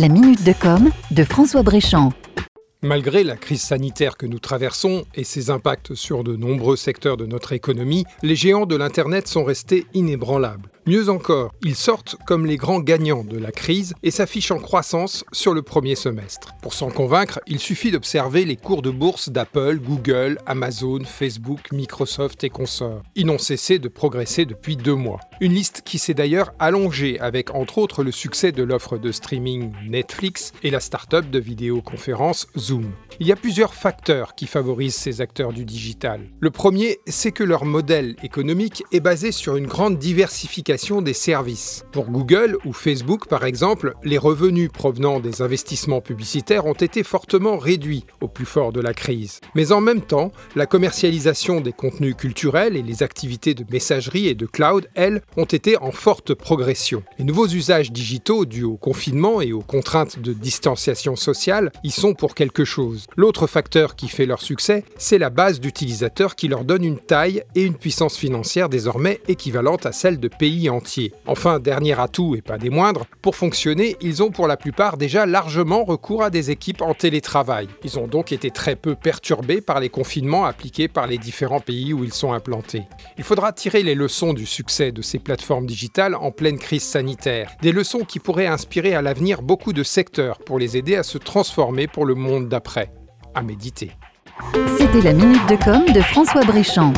La minute de com de François Bréchamp. Malgré la crise sanitaire que nous traversons et ses impacts sur de nombreux secteurs de notre économie, les géants de l'Internet sont restés inébranlables. Mieux encore, ils sortent comme les grands gagnants de la crise et s'affichent en croissance sur le premier semestre. Pour s'en convaincre, il suffit d'observer les cours de bourse d'Apple, Google, Amazon, Facebook, Microsoft et consorts. Ils n'ont cessé de progresser depuis deux mois. Une liste qui s'est d'ailleurs allongée avec entre autres le succès de l'offre de streaming Netflix et la start-up de vidéoconférence Zoom. Il y a plusieurs facteurs qui favorisent ces acteurs du digital. Le premier, c'est que leur modèle économique est basé sur une grande diversification des services. Pour Google ou Facebook, par exemple, les revenus provenant des investissements publicitaires ont été fortement réduits au plus fort de la crise. Mais en même temps, la commercialisation des contenus culturels et les activités de messagerie et de cloud, elles, ont été en forte progression. Les nouveaux usages digitaux dus au confinement et aux contraintes de distanciation sociale y sont pour quelque chose. L'autre facteur qui fait leur succès, c'est la base d'utilisateurs qui leur donne une taille et une puissance financière désormais équivalente à celle de pays. Enfin, dernier atout et pas des moindres, pour fonctionner, ils ont pour la plupart déjà largement recours à des équipes en télétravail. Ils ont donc été très peu perturbés par les confinements appliqués par les différents pays où ils sont implantés. Il faudra tirer les leçons du succès de ces plateformes digitales en pleine crise sanitaire, des leçons qui pourraient inspirer à l'avenir beaucoup de secteurs pour les aider à se transformer pour le monde d'après. À méditer. C'était la minute de com de François Bréchamp.